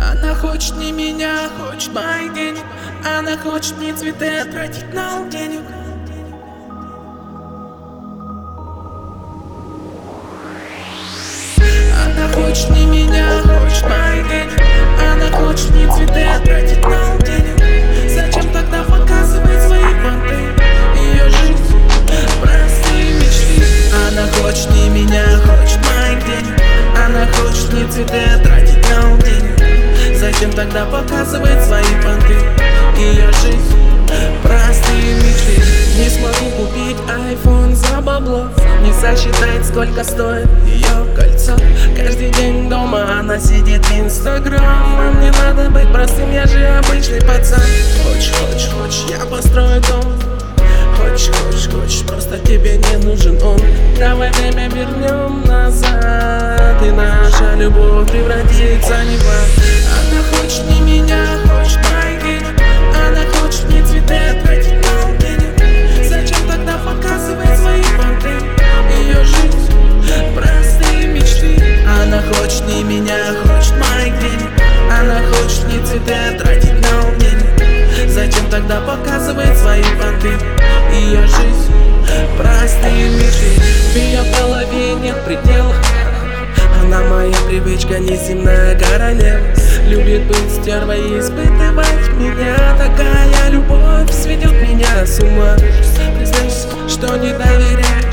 Она хочет не меня, хочет моих денег Она хочет не цветы, тратить на денег Она хочет не меня, хочет моих денег Она хочет не цветы, тратить на денег Зачем тогда показывать свои понты? Ее жизнь, простые мечты. Она хочет не меня, хочет моих денег Она хочет не цветы, тогда показывать свои понты? Ее жизнь, простые мечты. Не смогу купить iPhone за бабло Не сосчитать, сколько стоит ее кольцо. Каждый день дома она сидит в Инстаграм А мне надо быть простым, я же обычный пацан. Хочешь, хочешь, хочешь, я построю дом. Хочешь, хочешь, хочешь, просто тебе не нужен он. Давай время вернем назад И наша любовь превратится не в а тратить на денег Зачем тогда показывать свои понты? Ее жизнь, простые мечты. В ее голове нет предела. Она моя привычка, неземная королева. Любит быть стервой и испытывать меня. Такая любовь сведет меня с ума. Признайся, что не доверяешь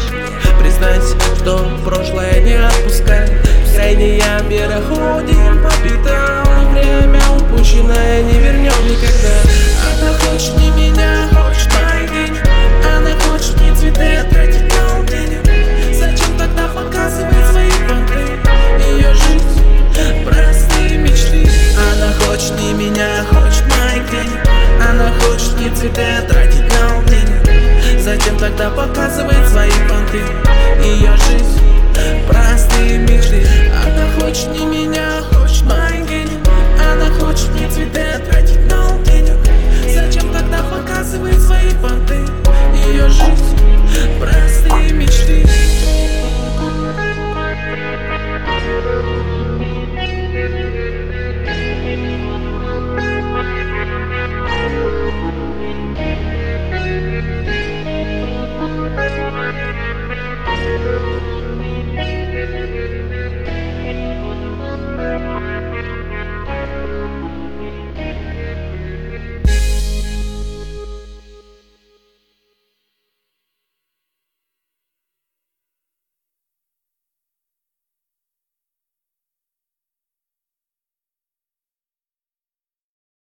Признайся, что прошлое не отпускает В крайне я переходим по упущенное не вернем никогда. Она хочет не меня, хочет мои деньги Она хочет не цветы, а тратить на день Зачем тогда показывать свои банды? Ее жизнь, простые мечты. Она хочет не меня, хочет мои деньги Она хочет не цветы, а тратить на день Зачем тогда показывать свои банды? Ее жизнь,